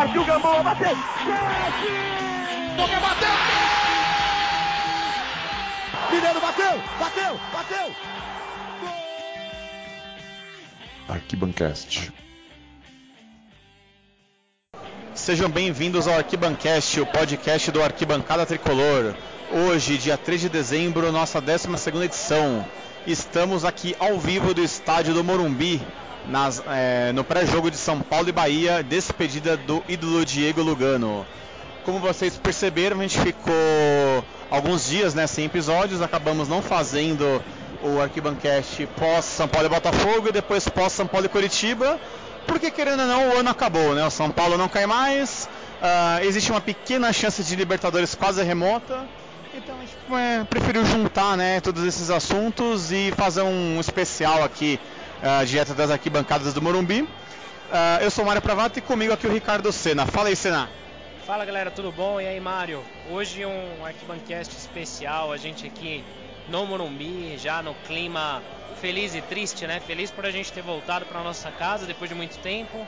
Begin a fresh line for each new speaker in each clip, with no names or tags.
Partiu Gamboa, bateu!
Boca bateu!
Mineiro bateu! Bateu! Bateu!
Arquibancast.
Sejam bem-vindos ao Arquibancast, o podcast do Arquibancada Tricolor. Hoje, dia 3 de dezembro, nossa 12 edição. Estamos aqui ao vivo do estádio do Morumbi, nas, é, no pré-jogo de São Paulo e Bahia, despedida do ídolo Diego Lugano. Como vocês perceberam, a gente ficou alguns dias né, sem episódios, acabamos não fazendo o Arquibancast pós São Paulo e Botafogo e depois pós São Paulo e Curitiba, porque querendo ou não, o ano acabou, né? O São Paulo não cai mais, uh, existe uma pequena chance de Libertadores quase remota, então a gente preferiu juntar né, todos esses assuntos e fazer um especial aqui uh, direto das arquibancadas do Morumbi. Uh, eu sou o Mário Pravato e comigo aqui o Ricardo Sena. Fala aí, Sena.
Fala galera, tudo bom? E aí, Mário? Hoje um Arquibancast especial, a gente aqui no Morumbi, já no clima feliz e triste, né? Feliz por a gente ter voltado para nossa casa depois de muito tempo,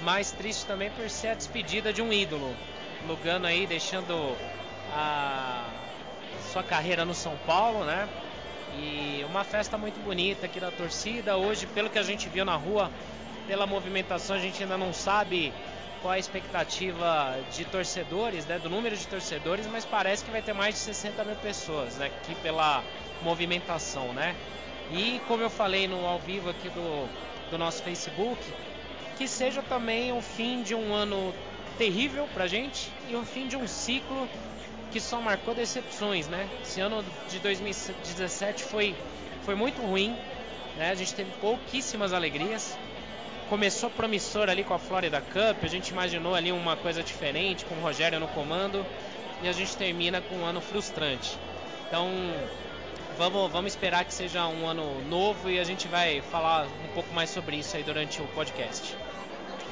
mas triste também por ser a despedida de um ídolo. Lugano aí deixando a sua carreira no São Paulo, né? E uma festa muito bonita aqui da torcida. Hoje, pelo que a gente viu na rua, pela movimentação, a gente ainda não sabe qual a expectativa de torcedores, né, do número de torcedores, mas parece que vai ter mais de 60 mil pessoas né, aqui pela movimentação, né? E como eu falei no ao vivo aqui do, do nosso Facebook, que seja também o fim de um ano terrível pra gente e o fim de um ciclo que só marcou decepções, né? Esse ano de 2017 foi, foi muito ruim, né? A gente teve pouquíssimas alegrias. Começou promissor ali com a Florida Cup, a gente imaginou ali uma coisa diferente, com o Rogério no comando, e a gente termina com um ano frustrante. Então, vamos, vamos esperar que seja um ano novo e a gente vai falar um pouco mais sobre isso aí durante o podcast.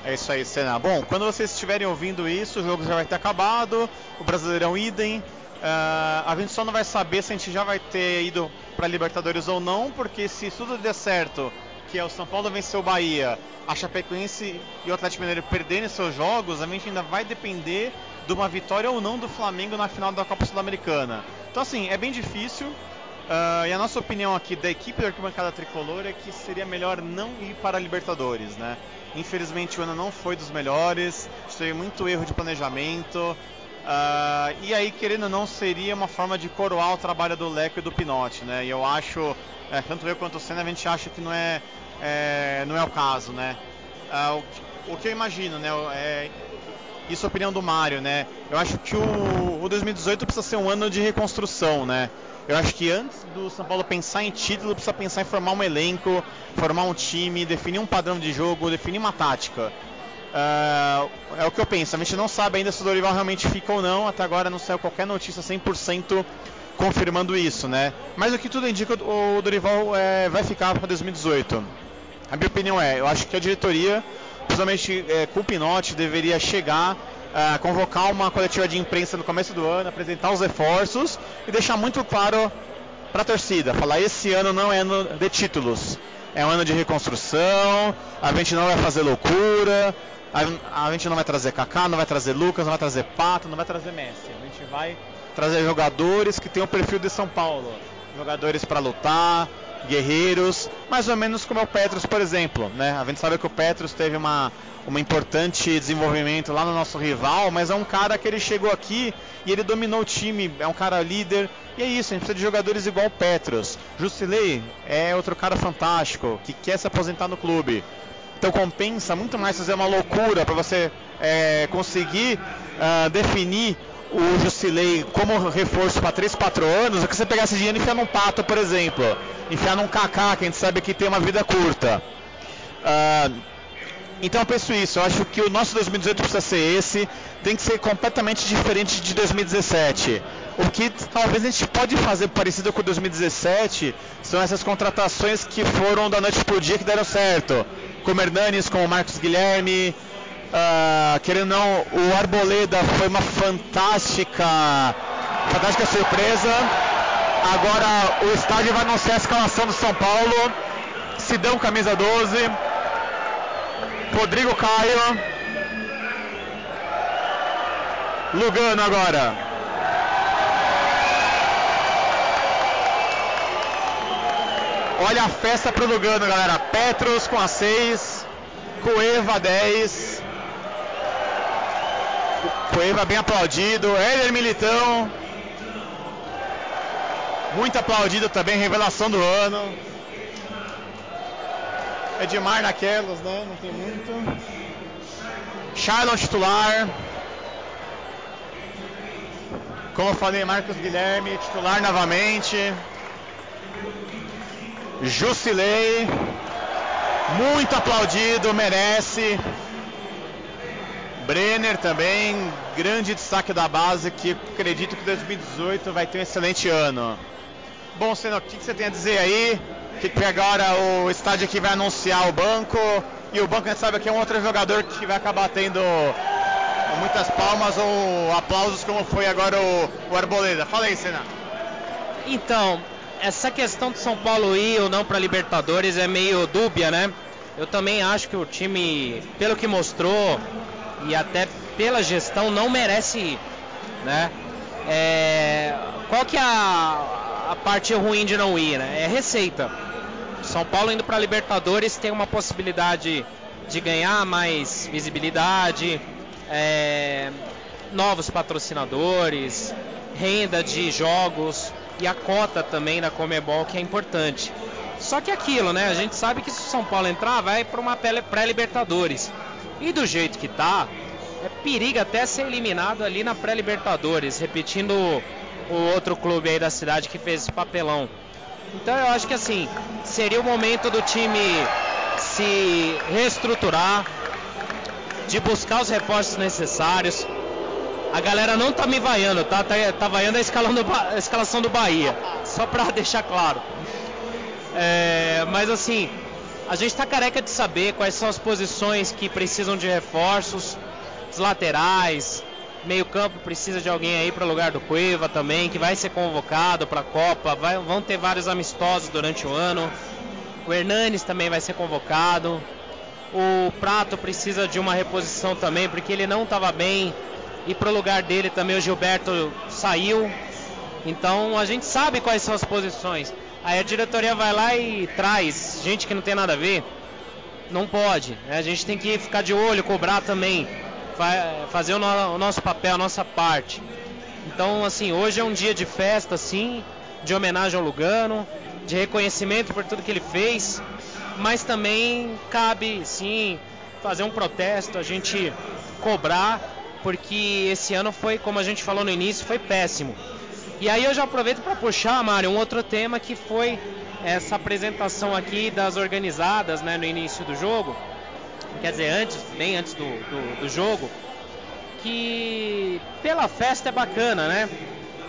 É isso aí, Senna. Bom, quando vocês estiverem ouvindo isso, o jogo já vai ter acabado, o Brasileirão idem. Uh, a gente só não vai saber se a gente já vai ter ido para Libertadores ou não, porque se tudo der certo, que é o São Paulo vencer o Bahia, a Chapecoense e o Atlético Mineiro perderem seus jogos, a gente ainda vai depender de uma vitória ou não do Flamengo na final da Copa Sul-Americana. Então, assim, é bem difícil. Uh, e a nossa opinião aqui da equipe da arquibancada tricolor é que seria melhor não ir para a Libertadores, né? Infelizmente o ano não foi dos melhores, teve muito erro de planejamento. Uh, e aí, querendo ou não, seria uma forma de coroar o trabalho do Leco e do Pinote, né? E eu acho, é, tanto eu quanto o Senna, a gente acha que não é, é não é o caso, né? Uh, o, o, que eu imagino, né? É, isso é a opinião do Mário, né? Eu acho que o, o 2018 precisa ser um ano de reconstrução, né? Eu acho que antes do São Paulo pensar em título, precisa pensar em formar um elenco, formar um time, definir um padrão de jogo, definir uma tática. Uh, é o que eu penso. A gente não sabe ainda se o Dorival realmente fica ou não. Até agora não saiu qualquer notícia 100% confirmando isso, né? Mas o que tudo indica, o Dorival é, vai ficar para 2018. A minha opinião é, eu acho que a diretoria, principalmente é, com o Pinotti, deveria chegar uh, convocar uma coletiva de imprensa no começo do ano, apresentar os reforços e deixar muito claro para a torcida, falar esse ano não é ano de títulos, é um ano de reconstrução, a gente não vai fazer loucura, a, a gente não vai trazer Kaká, não vai trazer Lucas, não vai trazer Pato, não vai trazer Messi, a gente vai trazer jogadores que têm o perfil de São Paulo, jogadores para lutar, guerreiros, mais ou menos como é o Petros, por exemplo. Né? A gente sabe que o Petros teve uma, um importante desenvolvimento lá no nosso rival, mas é um cara que ele chegou aqui e ele dominou o time, é um cara líder. E é isso, a gente precisa de jogadores igual o Petros. Jusilei é outro cara fantástico, que quer se aposentar no clube. Então compensa muito mais fazer uma loucura para você é, conseguir uh, definir o Jusilei como reforço para 3, 4 anos do que você pegar esse dinheiro e enfiar num pato, por exemplo. Enfiar num Kaká, que a gente sabe que tem uma vida curta. Uh, então eu penso isso, eu acho que o nosso 2018 precisa ser esse, tem que ser completamente diferente de 2017. O que talvez a gente pode fazer parecido com 2017 são essas contratações que foram da noite pro dia que deram certo. Como Hernanes, como Marcos Guilherme, Uh, querendo ou não, o Arboleda foi uma fantástica, fantástica surpresa. Agora o estádio vai anunciar a escalação do São Paulo. Sidão, camisa 12. Rodrigo Caio. Lugano agora. Olha a festa pro Lugano, galera. Petros com a 6, Cueva 10. Cueva bem aplaudido, Éder Militão. Muito aplaudido também, revelação do ano. Edmar naquelas, né? Não tem muito. Charlon titular. Como eu falei, Marcos Guilherme titular novamente. Jusilei. Muito aplaudido, merece. Brenner também, grande destaque da base, que acredito que 2018 vai ter um excelente ano. Bom, Senna, o que você tem a dizer aí? Que agora o estádio aqui vai anunciar o banco e o banco, a gente sabe que é um outro jogador que vai acabar tendo muitas palmas ou aplausos, como foi agora o, o Arboleda. Fala aí, Senna.
Então, essa questão de São Paulo ir ou não para Libertadores é meio dúbia, né? Eu também acho que o time, pelo que mostrou, e até pela gestão não merece ir, né? É, qual que é a, a parte ruim de não ir, né? É receita. São Paulo indo para Libertadores tem uma possibilidade de ganhar mais visibilidade, é, novos patrocinadores, renda de jogos e a cota também na Comebol que é importante. Só que aquilo, né? A gente sabe que se o São Paulo entrar, vai para uma pré-Libertadores. E do jeito que tá, é periga até ser eliminado ali na pré-Libertadores, repetindo o outro clube aí da cidade que fez esse papelão. Então eu acho que assim, seria o momento do time se reestruturar, de buscar os reforços necessários. A galera não tá me vaiando, tá? Tá, tá vaiando a, a escalação do Bahia. Só pra deixar claro. É, mas assim, a gente está careca de saber quais são as posições que precisam de reforços, os laterais, meio campo precisa de alguém aí para o lugar do Cueva também, que vai ser convocado para a Copa, vai, vão ter vários amistosos durante o ano. O Hernanes também vai ser convocado. O Prato precisa de uma reposição também, porque ele não estava bem. E para o lugar dele também o Gilberto saiu. Então a gente sabe quais são as posições. Aí a diretoria vai lá e traz gente que não tem nada a ver. Não pode. Né? A gente tem que ficar de olho, cobrar também. Fazer o, no, o nosso papel, a nossa parte. Então, assim, hoje é um dia de festa, sim, de homenagem ao Lugano, de reconhecimento por tudo que ele fez, mas também cabe, sim, fazer um protesto, a gente cobrar, porque esse ano foi, como a gente falou no início, foi péssimo. E aí eu já aproveito para puxar, Mário, um outro tema que foi essa apresentação aqui das organizadas né, no início do jogo. Quer dizer, antes, bem antes do, do, do jogo. Que pela festa é bacana, né?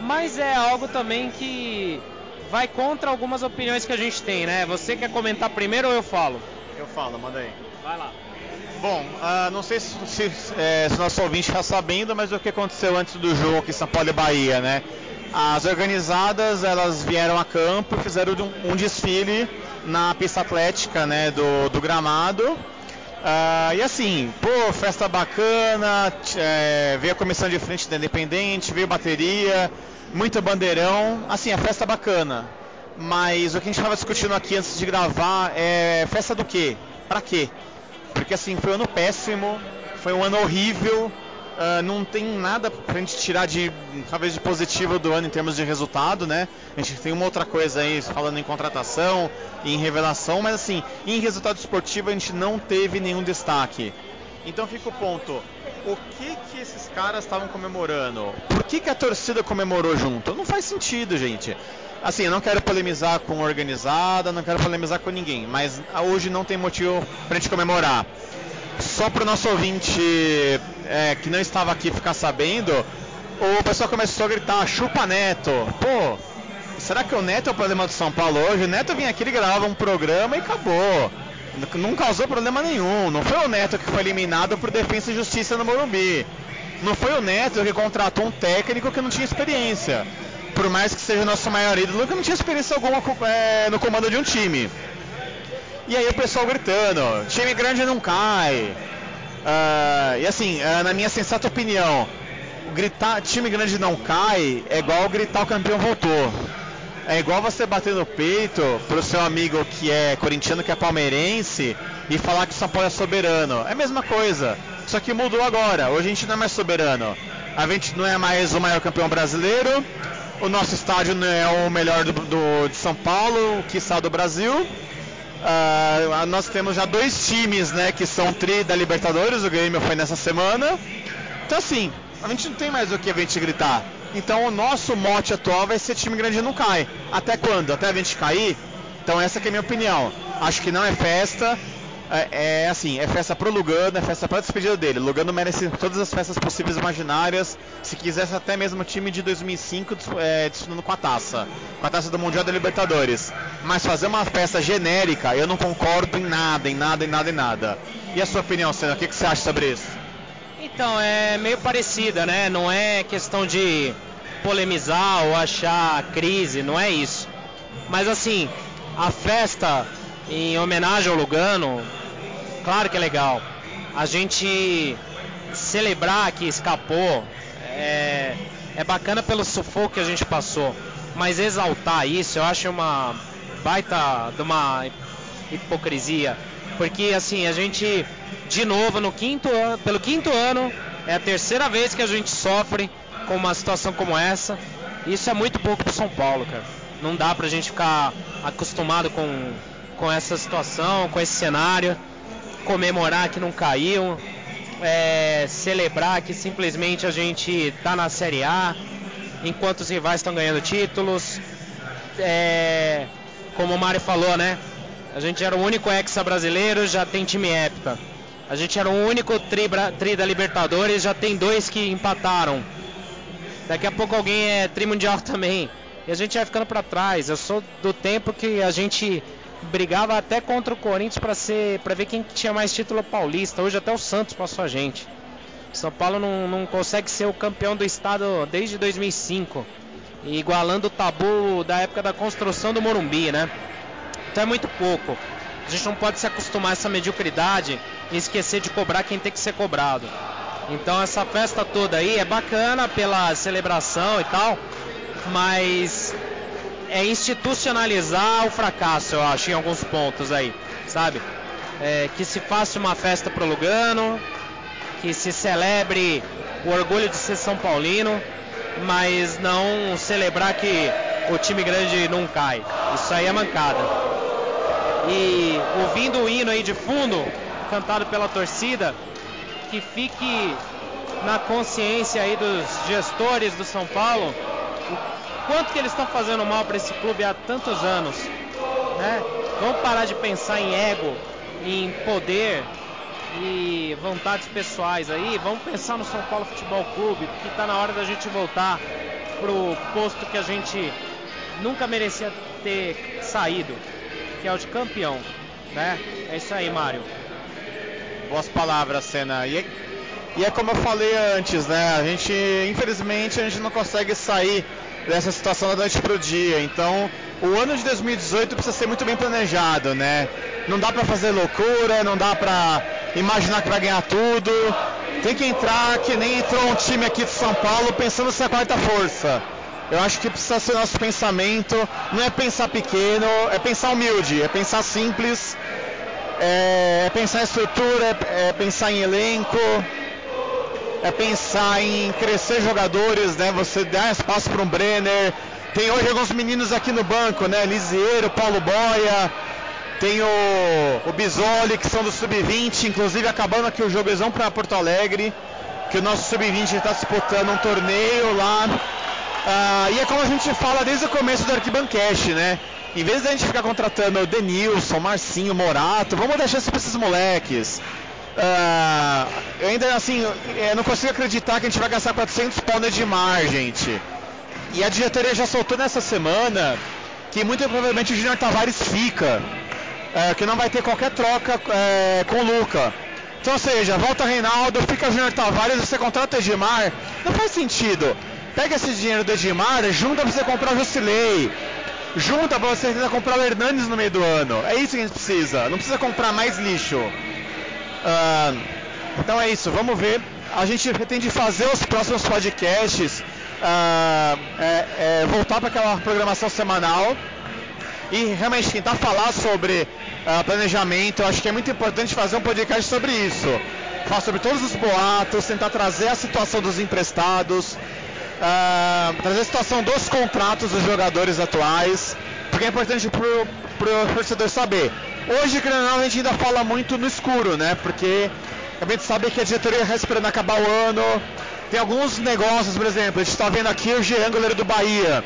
Mas é algo também que vai contra algumas opiniões que a gente tem, né? Você quer comentar primeiro ou eu falo?
Eu falo, manda aí.
Vai lá.
Bom, uh, não sei se, se, é, se nosso ouvinte está sabendo, mas o que aconteceu antes do jogo aqui em São Paulo e Bahia, né? As organizadas elas vieram a campo e fizeram um, desfile na pista atlética né, do, do gramado. Uh, e assim, pô, festa bacana, é, veio a comissão de frente da Independente, veio bateria, muito bandeirão, assim, a festa bacana. Mas o que a gente estava discutindo aqui antes de gravar é festa do quê? Pra quê? Porque assim, foi um ano péssimo, foi um ano horrível, Uh, não tem nada pra gente tirar de talvez de positivo do ano em termos de resultado, né? A gente tem uma outra coisa aí falando em contratação, em revelação, mas assim, em resultado esportivo a gente não teve nenhum destaque. Então fica o ponto. O que que esses caras estavam comemorando? Por que, que a torcida comemorou junto? Não faz sentido, gente. Assim, eu não quero polemizar com organizada, não quero polemizar com ninguém, mas hoje não tem motivo pra gente comemorar só para o nosso ouvinte é, que não estava aqui ficar sabendo, o pessoal começou a gritar, chupa Neto. Pô, será que o Neto é o problema do São Paulo hoje? O Neto vinha aqui, ele gravava um programa e acabou. Não causou problema nenhum. Não foi o Neto que foi eliminado por Defesa e Justiça no Morumbi. Não foi o Neto que contratou um técnico que não tinha experiência. Por mais que seja o nosso maior ídolo, que não tinha experiência alguma é, no comando de um time. E aí o pessoal gritando, time grande não cai. Uh, e assim, uh, na minha sensata opinião, gritar time grande não cai é igual gritar o campeão voltou. É igual você bater no peito pro seu amigo que é corintiano, que é palmeirense, e falar que o São Paulo é soberano. É a mesma coisa. Só que mudou agora. Hoje a gente não é mais soberano. A gente não é mais o maior campeão brasileiro. O nosso estádio não é o melhor do, do de São Paulo, que está do Brasil. Uh, nós temos já dois times, né, que são tri da Libertadores. O Grêmio foi nessa semana. Então assim, a gente não tem mais o que a gente gritar. Então o nosso mote atual vai ser time grande não cai. Até quando? Até a gente cair? Então essa é a minha opinião. Acho que não é festa. É, é assim, é festa pro Lugano, é festa pra despedida dele. Lugano merece todas as festas possíveis imaginárias. Se quisesse até mesmo o time de 2005 é, disputando com a taça. Com a taça do Mundial da Libertadores. Mas fazer uma festa genérica, eu não concordo em nada, em nada, em nada, em nada. E a sua opinião, Senna? O que, que você acha sobre isso?
Então, é meio parecida, né? Não é questão de polemizar ou achar crise, não é isso. Mas assim, a festa em homenagem ao Lugano, claro que é legal. A gente celebrar que escapou é, é bacana pelo sufoco que a gente passou. Mas exaltar isso eu acho uma baita de uma hipocrisia. Porque assim, a gente de novo no quinto ano, pelo quinto ano, é a terceira vez que a gente sofre com uma situação como essa. Isso é muito pouco para São Paulo, cara. Não dá pra gente ficar acostumado com, com essa situação, com esse cenário, comemorar que não caiu, é, celebrar que simplesmente a gente tá na Série A, enquanto os rivais estão ganhando títulos. É, como o Mário falou, né? A gente era o único hexa brasileiro, já tem time hepta. A gente era o único tri, tri da Libertadores, já tem dois que empataram. Daqui a pouco alguém é tri mundial também. E a gente vai ficando para trás. Eu sou do tempo que a gente brigava até contra o Corinthians para ser para ver quem tinha mais título paulista. Hoje até o Santos passou a gente. São Paulo não, não consegue ser o campeão do estado desde 2005, igualando o tabu da época da construção do Morumbi, né? Então é muito pouco. A gente não pode se acostumar a essa mediocridade e esquecer de cobrar quem tem que ser cobrado. Então essa festa toda aí é bacana pela celebração e tal, mas é institucionalizar o fracasso, eu acho, em alguns pontos aí, sabe? É, que se faça uma festa pro Lugano, que se celebre o orgulho de ser São Paulino, mas não celebrar que o time grande não cai. Isso aí é mancada. E ouvindo o hino aí de fundo, cantado pela torcida, que fique na consciência aí dos gestores do São Paulo quanto que eles estão fazendo mal para esse clube há tantos anos. Né? Vamos parar de pensar em ego, em poder e vontades pessoais aí. Vamos pensar no São Paulo Futebol Clube, que está na hora da gente voltar pro posto que a gente nunca merecia ter saído que é o de campeão, né? É isso aí, Mário.
Boas palavras, Senna. E, e é como eu falei antes, né? A gente, infelizmente, a gente não consegue sair dessa situação da noite pro dia. Então, o ano de 2018 precisa ser muito bem planejado, né? Não dá para fazer loucura, não dá para imaginar que vai ganhar tudo. Tem que entrar que nem entrou um time aqui de São Paulo pensando ser a quarta força. Eu acho que precisa ser nosso pensamento, não é pensar pequeno, é pensar humilde, é pensar simples, é, é pensar em estrutura, é, é pensar em elenco, é pensar em crescer jogadores, né? Você dar espaço para um Brenner. Tem hoje alguns meninos aqui no banco, né? Lisieiro, Paulo Boia, tem o, o Bisoli, que são do Sub-20, inclusive acabando aqui o jogo, eles vão para Porto Alegre, que o nosso Sub-20 está disputando um torneio lá ah, e é como a gente fala desde o começo do Arquibancast, né? Em vez de a gente ficar contratando o Denilson, Marcinho, Morato, vamos deixar isso para esses moleques. Ah, eu ainda assim, eu não consigo acreditar que a gente vai gastar 400 pau no Edmar, gente. E a diretoria já soltou nessa semana que muito provavelmente o Junior Tavares fica, é, que não vai ter qualquer troca é, com o Luca. Então, ou seja, volta Reinaldo, fica Junior Tavares, você contrata o Edmar. Não faz sentido. Pega esse dinheiro do Edmar, junta pra você comprar o Jusilei. Junta pra você tentar comprar o Hernandes no meio do ano. É isso que a gente precisa. Não precisa comprar mais lixo. Uh, então é isso, vamos ver. a gente pretende fazer os próximos podcasts, uh, é, é, voltar para aquela programação semanal e realmente tentar falar sobre uh, planejamento. Eu acho que é muito importante fazer um podcast sobre isso. Falar sobre todos os boatos, tentar trazer a situação dos emprestados, trazer a situação dos contratos dos jogadores atuais, porque é importante para o torcedor saber. Hoje, não, a gente ainda fala muito no escuro, né? Porque a gente sabe que a diretoria está esperando acabar o ano. Tem alguns negócios, por exemplo, a gente está vendo aqui o Jean, goleiro do Bahia.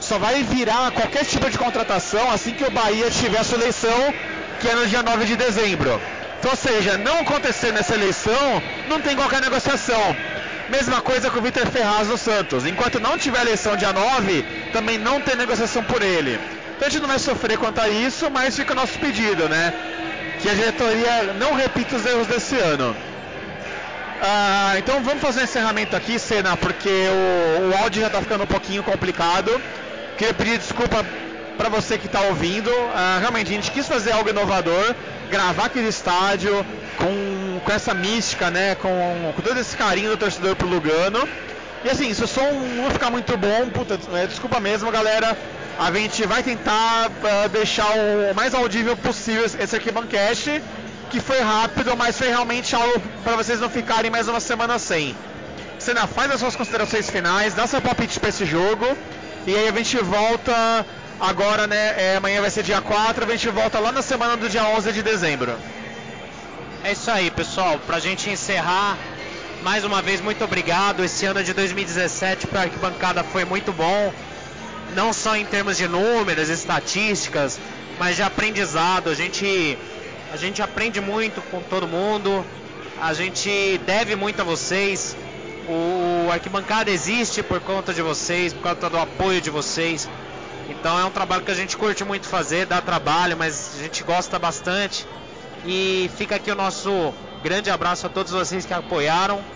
Só vai virar qualquer tipo de contratação assim que o Bahia tiver a sua eleição, que é no dia 9 de dezembro. Então, ou seja, não acontecer nessa eleição, não tem qualquer negociação. Mesma coisa com o Vitor Ferraz no Santos. Enquanto não tiver eleição dia 9, também não tem negociação por ele. Então a gente não vai sofrer quanto a isso, mas fica o nosso pedido, né? Que a diretoria não repita os erros desse ano. Ah, então vamos fazer um encerramento aqui, Senna, porque o, o áudio já está ficando um pouquinho complicado. Queria pedir desculpa para você que está ouvindo. Ah, realmente, a gente quis fazer algo inovador, gravar aqui no estádio, com, com essa mística, né? Com, com todo esse carinho do torcedor pro Lugano. E assim, se o som não ficar muito bom, puta, é, desculpa mesmo, galera. A gente vai tentar uh, deixar o mais audível possível esse arquibancast, que foi rápido, mas foi realmente algo para vocês não ficarem mais uma semana sem. Senna, faz as suas considerações finais, dá seu palpite para esse jogo, e aí a gente volta agora, né? É, amanhã vai ser dia 4, a gente volta lá na semana do dia 11 de dezembro.
É isso aí, pessoal. Para a gente encerrar, mais uma vez, muito obrigado. Esse ano de 2017 para a arquibancada foi muito bom não só em termos de números, estatísticas, mas de aprendizado. A gente, a gente aprende muito com todo mundo, a gente deve muito a vocês. O, o arquibancada existe por conta de vocês, por conta do apoio de vocês. Então é um trabalho que a gente curte muito fazer, dá trabalho, mas a gente gosta bastante. E fica aqui o nosso grande abraço a todos vocês que apoiaram.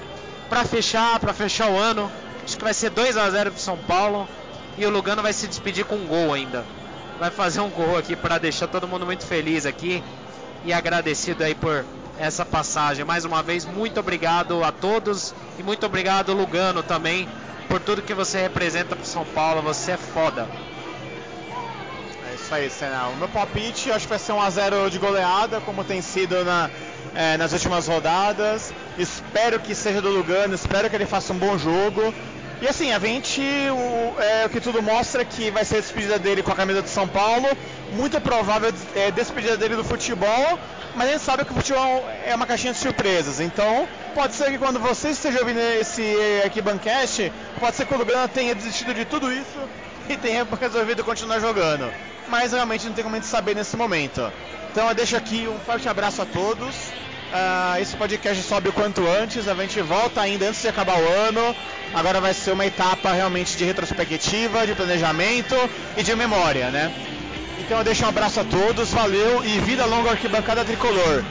Para fechar, para fechar o ano, acho que vai ser 2 a 0 para São Paulo. E o Lugano vai se despedir com um gol ainda. Vai fazer um gol aqui para deixar todo mundo muito feliz aqui e agradecido aí por essa passagem. Mais uma vez, muito obrigado a todos e muito obrigado Lugano também por tudo que você representa para São Paulo. Você é foda.
É isso aí, Senal. O meu palpite acho que vai ser um a 0 de goleada, como tem sido na, é, nas últimas rodadas. Espero que seja do Lugano, espero que ele faça um bom jogo. E assim, a gente, o, é, o que tudo mostra que vai ser a despedida dele com a camisa de São Paulo, muito provável é, despedida dele do futebol, mas a gente sabe que o futebol é uma caixinha de surpresas, então pode ser que quando você esteja ouvindo esse aqui Bancast, pode ser que o Lugano tenha desistido de tudo isso e tenha resolvido continuar jogando. Mas realmente não tem como a gente saber nesse momento. Então eu deixo aqui um forte abraço a todos. Uh, esse podcast sobe o quanto antes, a gente volta ainda antes de acabar o ano. Agora vai ser uma etapa realmente de retrospectiva, de planejamento e de memória, né? Então eu deixo um abraço a todos, valeu e vida longa arquibancada tricolor.